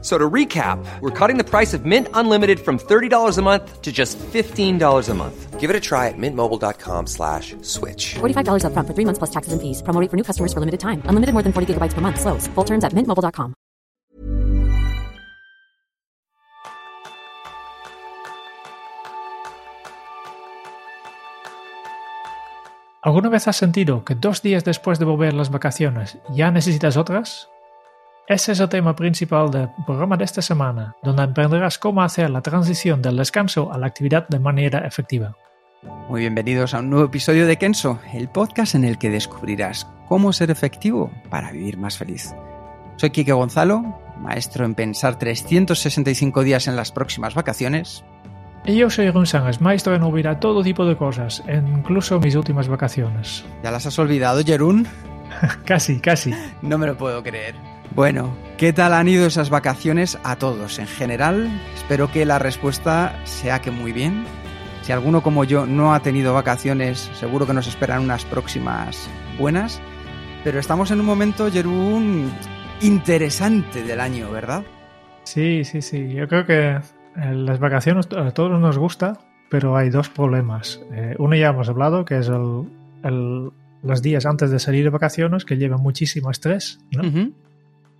So to recap, we're cutting the price of Mint Unlimited from $30 a month to just $15 a month. Give it a try at mintmobile.com slash switch. $45 upfront for three months plus taxes and fees. Promo rate for new customers for limited time. Unlimited more than 40 gigabytes per month. Slows. Full terms at mintmobile.com. ¿Alguna vez has sentido que dos días después de volver las vacaciones ya necesitas otras? Ese es el tema principal del programa de esta semana, donde aprenderás cómo hacer la transición del descanso a la actividad de manera efectiva. Muy bienvenidos a un nuevo episodio de Kenso, el podcast en el que descubrirás cómo ser efectivo para vivir más feliz. Soy Quique Gonzalo, maestro en pensar 365 días en las próximas vacaciones. Y yo soy González, maestro en olvidar todo tipo de cosas, incluso mis últimas vacaciones. ¿Ya las has olvidado, Jerún? casi, casi. No me lo puedo creer. Bueno, ¿qué tal han ido esas vacaciones a todos? En general, espero que la respuesta sea que muy bien. Si alguno como yo no ha tenido vacaciones, seguro que nos esperan unas próximas buenas. Pero estamos en un momento, Jerún, interesante del año, ¿verdad? Sí, sí, sí. Yo creo que eh, las vacaciones a todos nos gusta, pero hay dos problemas. Eh, uno ya hemos hablado, que es el, los días antes de salir de vacaciones, que llevan muchísimo estrés, ¿no?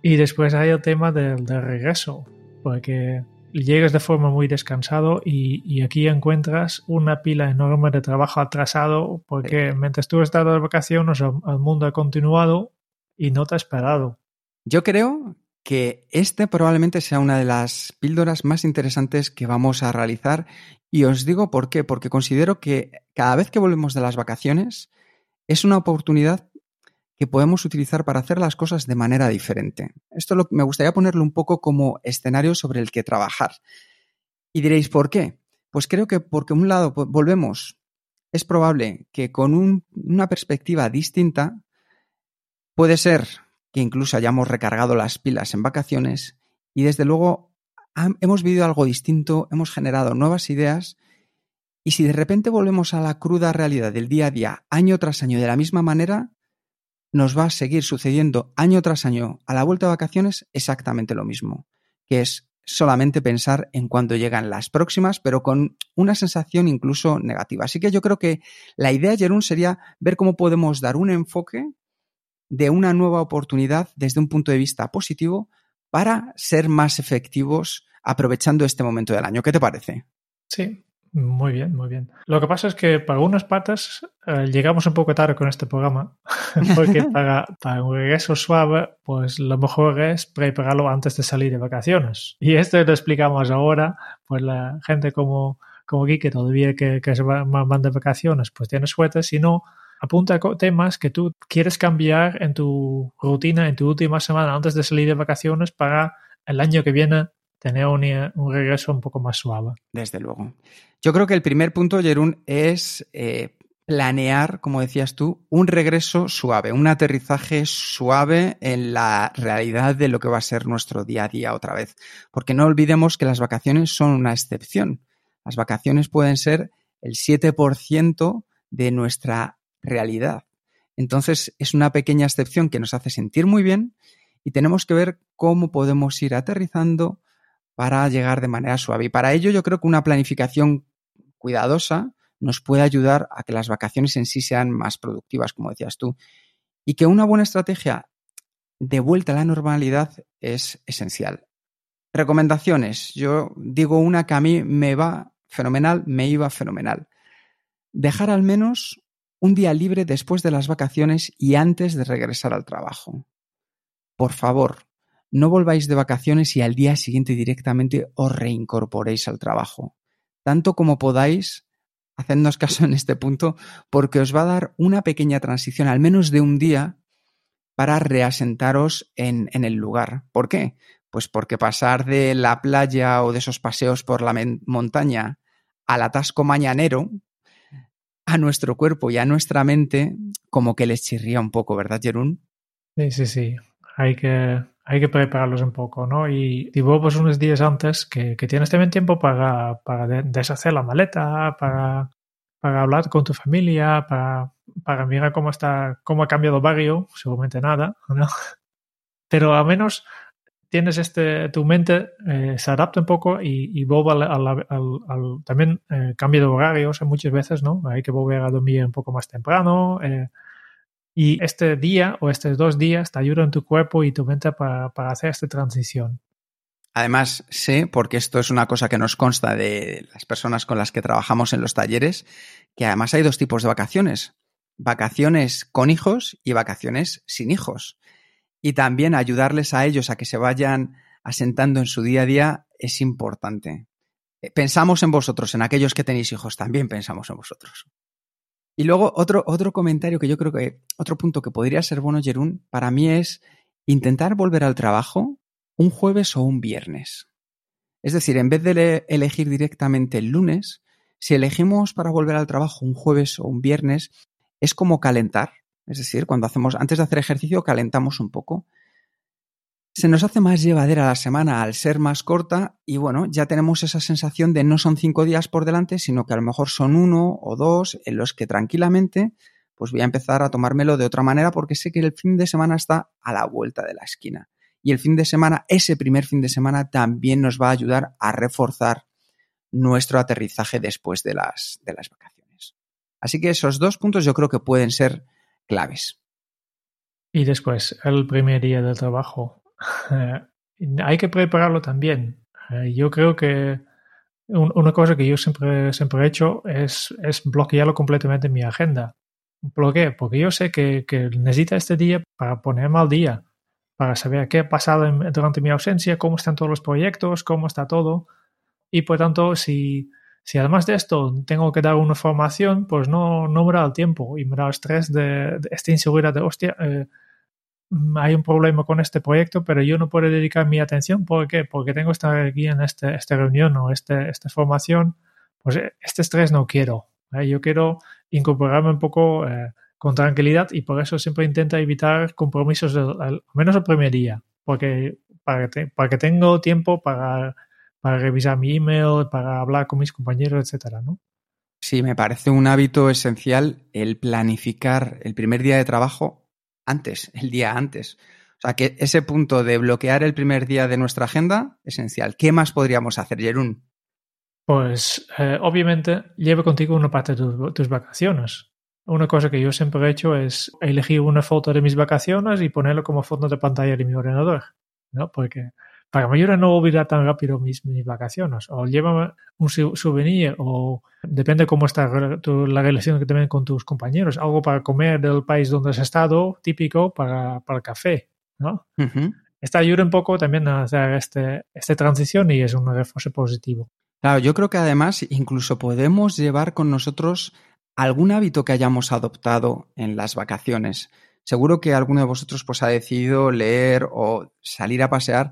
Y después hay el tema del, regreso, porque llegas de forma muy descansado y, aquí encuentras una pila enorme de trabajo atrasado porque mientras tú has estado de vacaciones el mundo ha continuado y no te ha esperado. Yo creo que este probablemente sea una de las píldoras más interesantes que vamos a realizar y os digo por qué, porque considero que cada vez que volvemos de las vacaciones es una oportunidad que podemos utilizar para hacer las cosas de manera diferente. Esto me gustaría ponerlo un poco como escenario sobre el que trabajar. Y diréis, ¿por qué? Pues creo que porque un lado volvemos, es probable que con una perspectiva distinta, puede ser que incluso hayamos recargado las pilas en vacaciones y desde luego hemos vivido algo distinto, hemos generado nuevas ideas y si de repente volvemos a la cruda realidad del día a día, año tras año, de la misma manera, nos va a seguir sucediendo año tras año a la vuelta de vacaciones exactamente lo mismo, que es solamente pensar en cuándo llegan las próximas, pero con una sensación incluso negativa. Así que yo creo que la idea, Jerún, sería ver cómo podemos dar un enfoque de una nueva oportunidad desde un punto de vista positivo para ser más efectivos aprovechando este momento del año. ¿Qué te parece? Sí, muy bien, muy bien. Lo que pasa es que para algunas patas eh, llegamos un poco tarde con este programa, porque para, para, un regreso suave, pues lo mejor es prepararlo antes de salir de vacaciones. Y esto lo explicamos ahora, pues la gente como, como aquí que todavía que, que se van de vacaciones, pues tiene suerte, si no, apunta temas que tú quieres cambiar en tu rutina, en tu última semana antes de salir de vacaciones para el año que viene tener un, un regreso un poco más suave. Desde luego. Yo creo que el primer punto, Jerún, es eh, planear, como decías tú, un regreso suave, un aterrizaje suave en la realidad de lo que va a ser nuestro día a día otra vez. Porque no olvidemos que las vacaciones son una excepción. Las vacaciones pueden ser el 7% de nuestra realidad. Entonces es una pequeña excepción que nos hace sentir muy bien y tenemos que ver cómo podemos ir aterrizando para llegar de manera suave. Y para ello yo creo que una planificación cuidadosa nos puede ayudar a que las vacaciones en sí sean más productivas, como decías tú. Y que una buena estrategia de vuelta a la normalidad es esencial. Recomendaciones. Yo digo una que a mí me va fenomenal, me iba fenomenal. Dejar al menos un día libre después de las vacaciones y antes de regresar al trabajo. Por favor, no volváis de vacaciones y al día siguiente directamente os reincorporéis al trabajo tanto como podáis, hacednos caso en este punto, porque os va a dar una pequeña transición, al menos de un día, para reasentaros en, en el lugar. ¿Por qué? Pues porque pasar de la playa o de esos paseos por la montaña al atasco mañanero, a nuestro cuerpo y a nuestra mente, como que les chirría un poco, ¿verdad, Jerún? Sí, sí, sí. Hay que, hay que prepararlos un poco, ¿no? Y, y vos pues unos días antes que, tienes también tiempo para, para deshacer la maleta, para, para hablar con tu familia, para, para mirar cómo está, cómo ha cambiado el barrio, seguramente nada, ¿no? Pero al menos tienes este, tu mente eh, se adapta un poco y, y vuelve al, al, también eh, cambio de horarios muchas veces, ¿no? Hay que volver a dormir un poco más temprano. Eh, y este día o estos dos días te ayudan tu cuerpo y tu mente para, para hacer esta transición. Además, sé, porque esto es una cosa que nos consta de las personas con las que trabajamos en los talleres, que además hay dos tipos de vacaciones. Vacaciones con hijos y vacaciones sin hijos. Y también ayudarles a ellos a que se vayan asentando en su día a día es importante. Pensamos en vosotros, en aquellos que tenéis hijos, también pensamos en vosotros. Y luego otro, otro comentario que yo creo que, otro punto que podría ser bueno, Jerún, para mí es intentar volver al trabajo un jueves o un viernes. Es decir, en vez de elegir directamente el lunes, si elegimos para volver al trabajo un jueves o un viernes, es como calentar. Es decir, cuando hacemos, antes de hacer ejercicio, calentamos un poco. Se nos hace más llevadera la semana al ser más corta y bueno, ya tenemos esa sensación de no son cinco días por delante, sino que a lo mejor son uno o dos en los que tranquilamente pues voy a empezar a tomármelo de otra manera porque sé que el fin de semana está a la vuelta de la esquina. Y el fin de semana, ese primer fin de semana también nos va a ayudar a reforzar nuestro aterrizaje después de las, de las vacaciones. Así que esos dos puntos yo creo que pueden ser claves. Y después, el primer día del trabajo. Hay que prepararlo también. Eh, yo creo que una cosa que yo siempre, siempre he hecho es, es bloquearlo completamente en mi agenda. ¿Por qué? Porque yo sé que, que necesita este día para ponerme al día, para saber qué ha pasado en, durante mi ausencia, cómo están todos los proyectos, cómo está todo. Y por tanto, si, si además de esto tengo que dar una formación, pues no, no me da el tiempo y me da el estrés de, de esta inseguridad de, hostia, eh, hay un problema con este proyecto, pero yo no puedo dedicar mi atención. ¿Por qué? Porque tengo que estar aquí en este, esta reunión o este, esta formación. Pues eh, este estrés no quiero. ¿eh? Yo quiero incorporarme un poco eh, con tranquilidad y por eso siempre intento evitar compromisos al, menos el primer día, porque para que, para tengo tiempo para, revisar mi email, para hablar con mis compañeros, etcétera. Sí, me parece un hábito esencial el planificar el primer día de trabajo antes, el día antes. O sea, que ese punto de bloquear el primer día de nuestra agenda, esencial. ¿Qué más podríamos hacer, Jerún? Pues eh, obviamente lleve contigo una parte de tu, tus vacaciones. Una cosa que yo siempre he hecho es elegir una foto de mis vacaciones y ponerlo como fondo de pantalla de mi ordenador, ¿no? Porque para que me ayude a no olvidar tan rápido mis, mis vacaciones. O llévame un souvenir o depende cómo está tu, la relación que tengas con tus compañeros. Algo para comer del país donde has estado, típico para, para el café, ¿no? Uh -huh. Esta ayuda un poco también a hacer este, esta transición y es un refuerzo positivo. Claro, yo creo que además incluso podemos llevar con nosotros algún hábito que hayamos adoptado en las vacaciones. Seguro que alguno de vosotros pues ha decidido leer o salir a pasear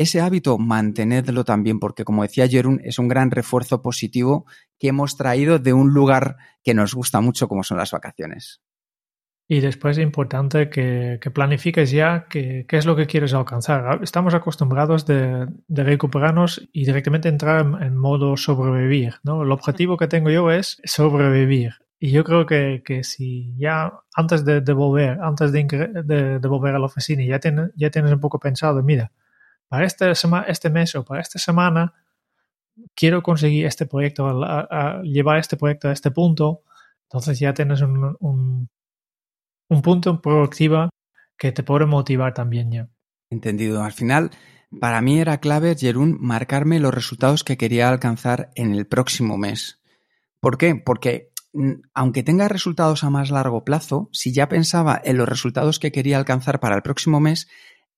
ese hábito mantenedlo también, porque como decía Jerún, es un gran refuerzo positivo que hemos traído de un lugar que nos gusta mucho como son las vacaciones. Y después es importante que, que planifiques ya qué es lo que quieres alcanzar. Estamos acostumbrados de, recuperarnos y directamente entrar en, modo sobrevivir. ¿no? El objetivo que tengo yo es sobrevivir. Y yo creo que, que si ya antes de, de volver, antes de, de, de, volver a la oficina, ya, ya tienes un poco pensado, mira, para este, este mes o para esta semana quiero conseguir este proyecto, llevar este proyecto a este punto, entonces ya tienes un, un, un punto que te puede motivar también ya. Entendido. Al final, para mí era clave, Jerún, marcarme los resultados que quería alcanzar en el próximo mes. ¿Por qué? Porque mm, aunque tenga resultados a más largo plazo, si ya pensaba en los resultados que quería alcanzar para el próximo mes,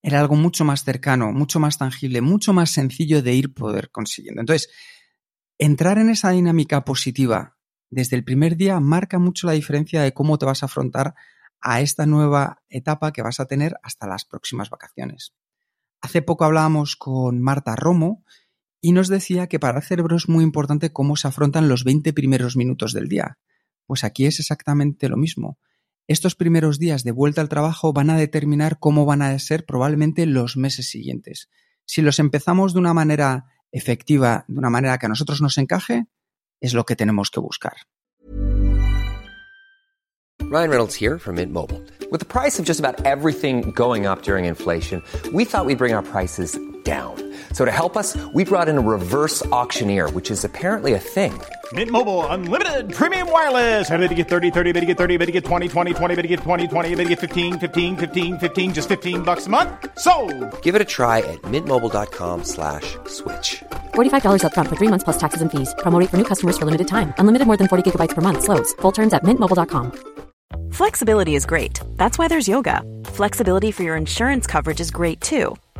era algo mucho más cercano, mucho más tangible, mucho más sencillo de ir poder consiguiendo. Entonces, entrar en esa dinámica positiva desde el primer día marca mucho la diferencia de cómo te vas a afrontar a esta nueva etapa que vas a tener hasta las próximas vacaciones. Hace poco hablábamos con Marta Romo y nos decía que para el cerebro es muy importante cómo se afrontan los 20 primeros minutos del día. Pues aquí es exactamente lo mismo. Estos primeros días de vuelta al trabajo van a determinar cómo van a ser probablemente los meses siguientes. Si los empezamos de una manera efectiva, de una manera que a nosotros nos encaje, es lo que tenemos que buscar. Ryan Reynolds here from Mint Mobile. With the price of just about everything going up during inflation, we thought we'd bring our prices down. So to help us, we brought in a reverse auctioneer, which is apparently a thing. Mint Mobile unlimited premium wireless. Ready to get 30, 30, bit to get 30, bit to get 20, 20, 20, bit to get 20, 20, bit to get 15, 15, 15, 15 just 15 bucks a month. So, Give it a try at mintmobile.com slash switch. $45 upfront for three months plus taxes and fees. Promo rate for new customers for limited time. Unlimited more than 40 gigabytes per month. Slows. Full terms at mintmobile.com. Flexibility is great. That's why there's yoga. Flexibility for your insurance coverage is great too.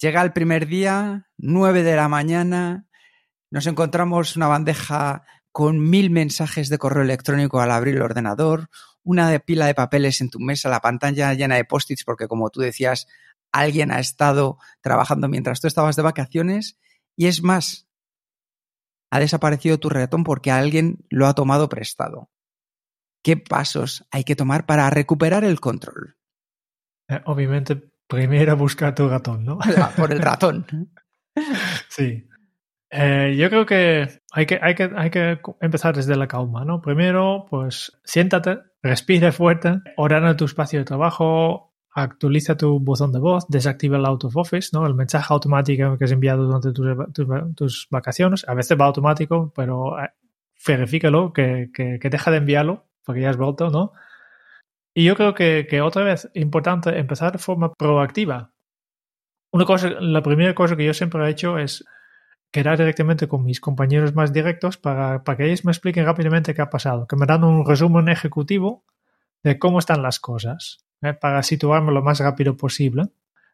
Llega el primer día, 9 de la mañana, nos encontramos una bandeja con mil mensajes de correo electrónico al abrir el ordenador, una pila de papeles en tu mesa, la pantalla llena de post-its, porque como tú decías, alguien ha estado trabajando mientras tú estabas de vacaciones, y es más, ha desaparecido tu ratón porque alguien lo ha tomado prestado. ¿Qué pasos hay que tomar para recuperar el control? Eh, obviamente, primero buscar tu ratón, ¿no? Por el ratón. Sí. Eh, yo creo que hay, que hay que hay que empezar desde la calma, ¿no? Primero, pues siéntate, respira fuerte, ordena tu espacio de trabajo, actualiza tu buzón de voz, desactiva el out of office, ¿no? El mensaje automático que es enviado durante tus, tus- tus vacaciones. A veces va automático, pero eh, verifícalo que, que, que deja de enviarlo porque ya has vuelto, ¿no? Y yo creo que, otra vez, importante empezar de forma proactiva. Una cosa, la primera cosa que yo siempre he hecho es quedar directamente con mis compañeros más directos para, que ellos me expliquen rápidamente qué ha pasado, que me dan un resumen ejecutivo de cómo están las cosas, ¿eh? para situarme lo más rápido posible.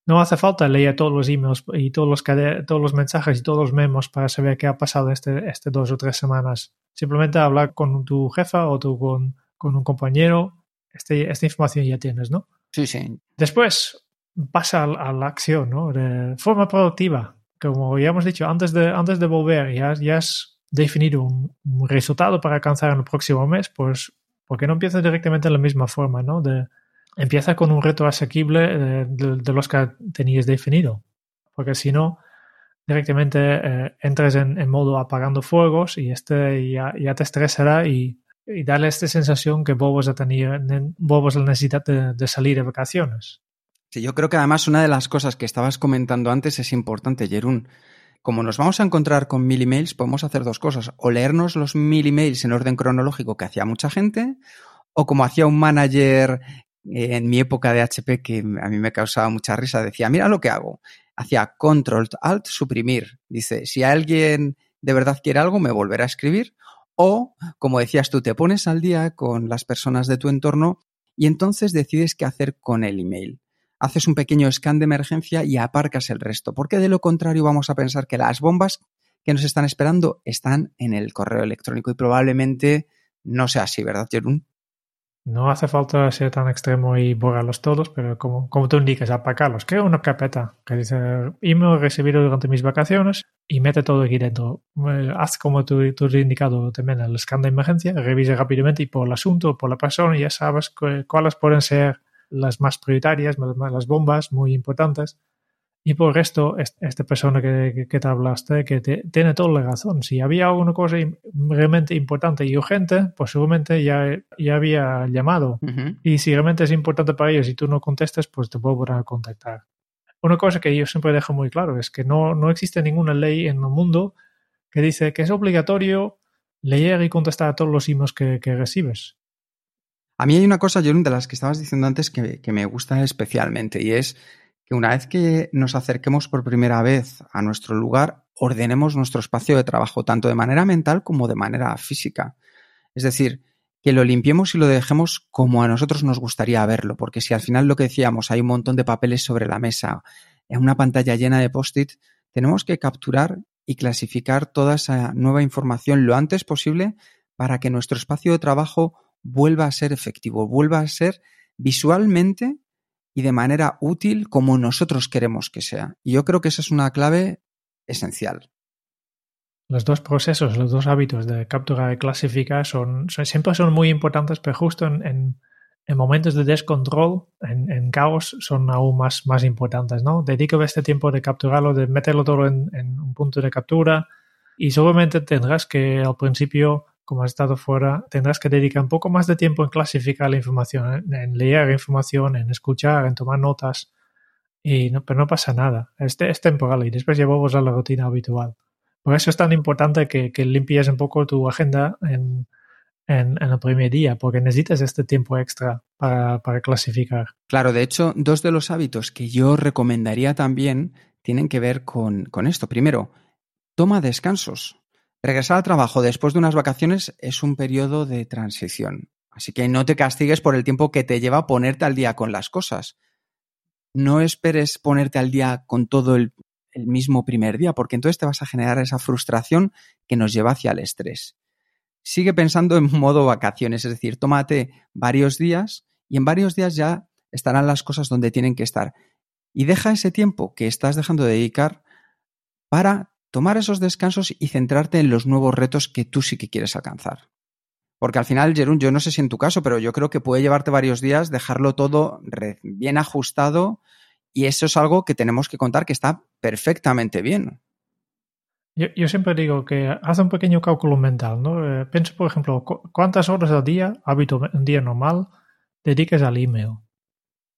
No hace falta leer todos los emails y todos los, mensajes y todos los memos para saber qué ha pasado este, este dos o tres semanas. Simplemente hablar con tu jefa o con, con un compañero, este, esta información ya tienes, ¿no? Sí, sí. Después pasa a, a la acción, ¿no? De forma productiva. Como ya hemos dicho, antes de, antes de volver, ya, ya has definido un, un resultado para alcanzar en el próximo mes, pues, ¿por qué no empiezas directamente de la misma forma, ¿no? De, empieza con un reto asequible de, de- de los que tenías definido. Porque si no, directamente eh, entras en, en modo apagando fuegos y este ya, ya te estresará y, y darle esta sensación que vuelves a tener, ne- vuelves a la necesidad de, de salir de vacaciones. Sí, yo creo que además una de las cosas que estabas comentando antes es importante, Jerún. Como nos vamos a encontrar con mil emails, podemos hacer dos cosas. O leernos los mil emails en orden cronológico que hacía mucha gente, o como hacía un manager eh, en mi época de HP que a mí me causaba mucha risa, decía, mira lo que hago. Hacía control, alt, suprimir. Dice, si alguien de verdad quiere algo, me volverá a escribir. O, como decías tú, te pones al día con las personas de tu entorno y entonces decides qué hacer con el email haces un pequeño scan de emergencia y aparcas el resto, porque de lo contrario vamos a pensar que las bombas que nos están esperando están en el correo electrónico y probablemente no sea así, ¿verdad, Jerún? No hace falta ser tan extremo y borrarlos todos, pero como, como tú indicas, apagarlos. Crea una carpeta que dice email recibido durante mis vacaciones y mete todo aquí dentro. Haz como tú, tú has indicado también el scan de emergencia, revisa rápidamente y por el asunto, por la persona, ya sabes cu- cuáles pueden ser las más prioritarias, las bombas muy importantes. Y por el resto, es- esta persona que, que- te hablaste, que te- tiene toda la razón. Si había alguna cosa realmente importante y urgente, pues seguramente ya, ya había llamado. Y si realmente es importante para ellos y tú no contestas, pues te volverán a contactar. Una cosa que yo siempre dejo muy claro es que no, no existe ninguna ley en el mundo que dice que es obligatorio leer y contestar a todos los emails que, que recibes. A mí hay una cosa, Jerún, de las que estabas diciendo antes que, que me gusta especialmente y es que una vez que nos acerquemos por primera vez a nuestro lugar, ordenemos nuestro espacio de trabajo, tanto de manera mental como de manera física. Es decir, que lo limpiemos y lo dejemos como a nosotros nos gustaría verlo, porque si al final lo que decíamos, hay un montón de papeles sobre la mesa, una pantalla llena de post-it, tenemos que capturar y clasificar toda esa nueva información lo antes posible para que nuestro espacio de trabajo vuelva a ser efectivo, vuelva a ser visualmente y de manera útil como nosotros queremos que sea. Y yo creo que esa es una clave esencial. Los dos procesos, los dos hábitos de capturar y clasificar son, siempre son muy importantes, pero justo en, momentos de descontrol, en, caos, son aún más, más importantes, ¿no? Dedico este tiempo de capturarlo, de meterlo todo en, en un punto de captura y seguramente tendrás que al principio como has estado fuera, tendrás que dedicar un poco más de tiempo en clasificar la información, en, leer información, en escuchar, en tomar notas. Pero no pasa nada. Es, es temporal y después llevamos a la rutina habitual. Por eso es tan importante que, limpies un poco tu agenda en, en, el primer día, porque necesitas este tiempo extra para, clasificar. Claro, de hecho, dos de los hábitos que yo recomendaría también tienen que ver con esto. Primero, toma descansos. Regresar al trabajo después de unas vacaciones es un periodo de transición. Así que no te castigues por el tiempo que te lleva ponerte al día con las cosas. No esperes ponerte al día con todo el, mismo primer día, porque entonces te vas a generar esa frustración que nos lleva hacia el estrés. Sigue pensando en modo vacaciones, es decir, tómate varios días y en varios días ya estarán las cosas donde tienen que estar. Y deja ese tiempo que estás dejando de dedicar para tomar esos descansos y centrarte en los nuevos retos que tú sí que quieres alcanzar. Porque al final, Jerún, yo no sé si en tu caso, pero yo creo que puede llevarte varios días dejarlo todo bien ajustado y eso es algo que tenemos que contar que está perfectamente bien. Yo, siempre digo que haz un pequeño cálculo mental, ¿no? Eh, piensa, por ejemplo, cuántas horas al día, hábito, un día normal, dediques al email.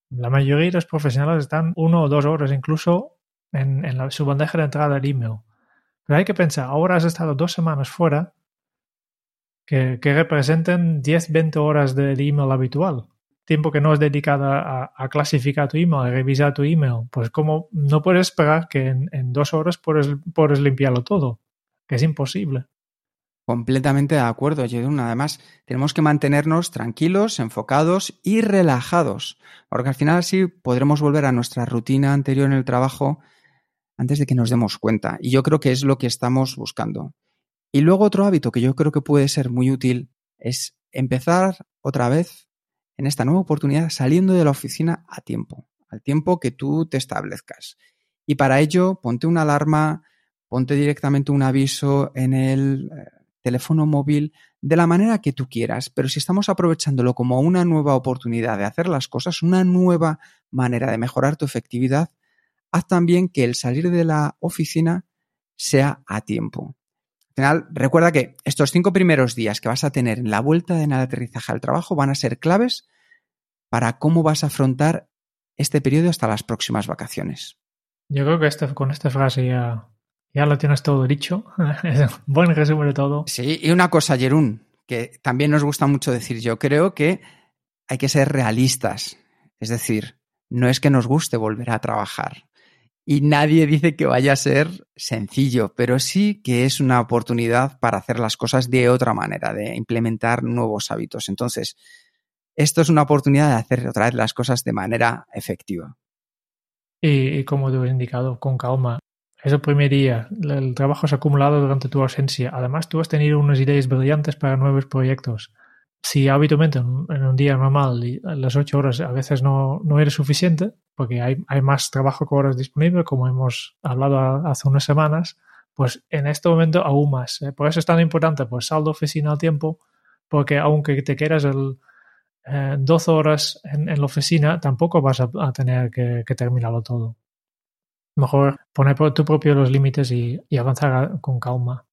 La mayoría de los profesionales están uno o dos horas incluso en su bandeja de entrada del email. Pero hay que pensar, ahora has estado dos semanas fuera que, representen 10, 20 horas de email habitual. Tiempo que no es dedicado a, clasificar tu email, a revisar tu email. Pues como no puedes esperar que en, dos horas puedes, limpiarlo todo. Que es imposible. Completamente de acuerdo, Jedun. Además, tenemos que mantenernos tranquilos, enfocados y relajados, porque al final así podremos volver a nuestra rutina anterior en el trabajo antes de que nos demos cuenta. Y yo creo que es lo que estamos buscando. Y luego otro hábito que yo creo que puede ser muy útil es empezar otra vez en esta nueva oportunidad saliendo de la oficina a tiempo, al tiempo que tú te establezcas. Y para ello, ponte una alarma, ponte directamente un aviso en el eh, teléfono móvil de la manera que tú quieras, pero si estamos aprovechándolo como una nueva oportunidad de hacer las cosas, una nueva manera de mejorar tu efectividad, haz también que el salir de la oficina sea a tiempo. Al final, recuerda que estos cinco primeros días que vas a tener en la vuelta en el aterrizaje al trabajo van a ser claves para cómo vas a afrontar este periodo hasta las próximas vacaciones. Yo creo que con esta frase ya, ya lo tienes todo dicho. Buen resumen de todo. Sí, y una cosa, Jerún, que también nos gusta mucho decir, yo creo que hay que ser realistas. Es decir, no es que nos guste volver a trabajar y nadie dice que vaya a ser sencillo, pero sí que es una oportunidad para hacer las cosas de otra manera, de implementar nuevos hábitos. Entonces, esto es una oportunidad de hacer otra vez las cosas de manera efectiva. Y, como te he indicado, con calma. Es el primer día, el trabajo se ha acumulado durante tu ausencia. Además, tú has tenido unas ideas brillantes para nuevos proyectos si habitualmente en un día normal las ocho horas a veces no, no eres suficiente, porque hay, hay, más trabajo que horas disponible, como hemos hablado hace unas semanas, pues en este momento aún más. ¿eh? Por eso es tan importante, pues saldo oficina al tiempo, porque aunque te quieras el, 12 eh, horas en, la oficina, tampoco vas a, tener que, terminarlo todo. Mejor poner por tu propio los límites y avanzar con calma.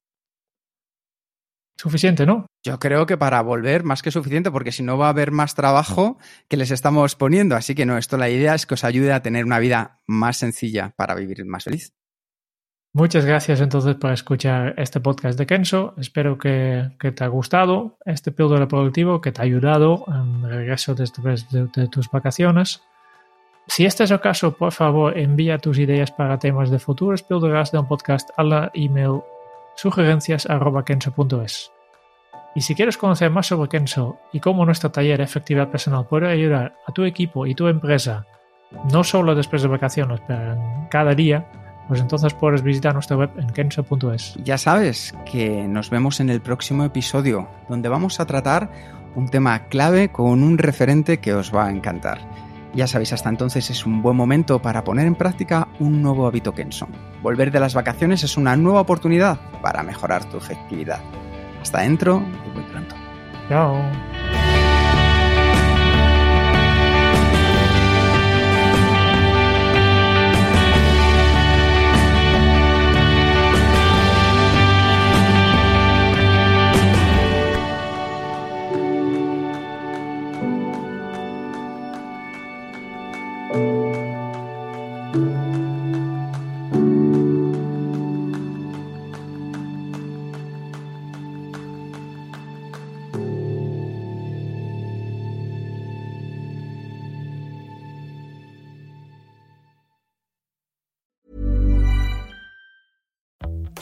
Suficiente, ¿no? Yo creo que para volver más que suficiente, porque si no va a haber más trabajo que les estamos poniendo. Así que no, esto la idea es que os ayude a tener una vida más sencilla para vivir más feliz. Muchas gracias entonces por escuchar este podcast de Kenzo. Espero que, te ha gustado este píldora productivo, que te ha ayudado en el regreso después de, de, tus vacaciones. Si este es el caso, por favor envía tus ideas para temas de futuros píldoras de un podcast a la email sugerencias.kenso.es. Y si quieres conocer más sobre Kenso y cómo nuestro taller efectividad personal puede ayudar a tu equipo y tu empresa, no solo después de vacaciones, pero en cada día, pues entonces puedes visitar nuestra web en kenso.es. Ya sabes que nos vemos en el próximo episodio, donde vamos a tratar un tema clave con un referente que os va a encantar. Ya sabéis, hasta entonces es un buen momento para poner en práctica un nuevo hábito Kenso. Volver de las vacaciones es una nueva oportunidad para mejorar tu efectividad. Hasta dentro y muy pronto. Chao.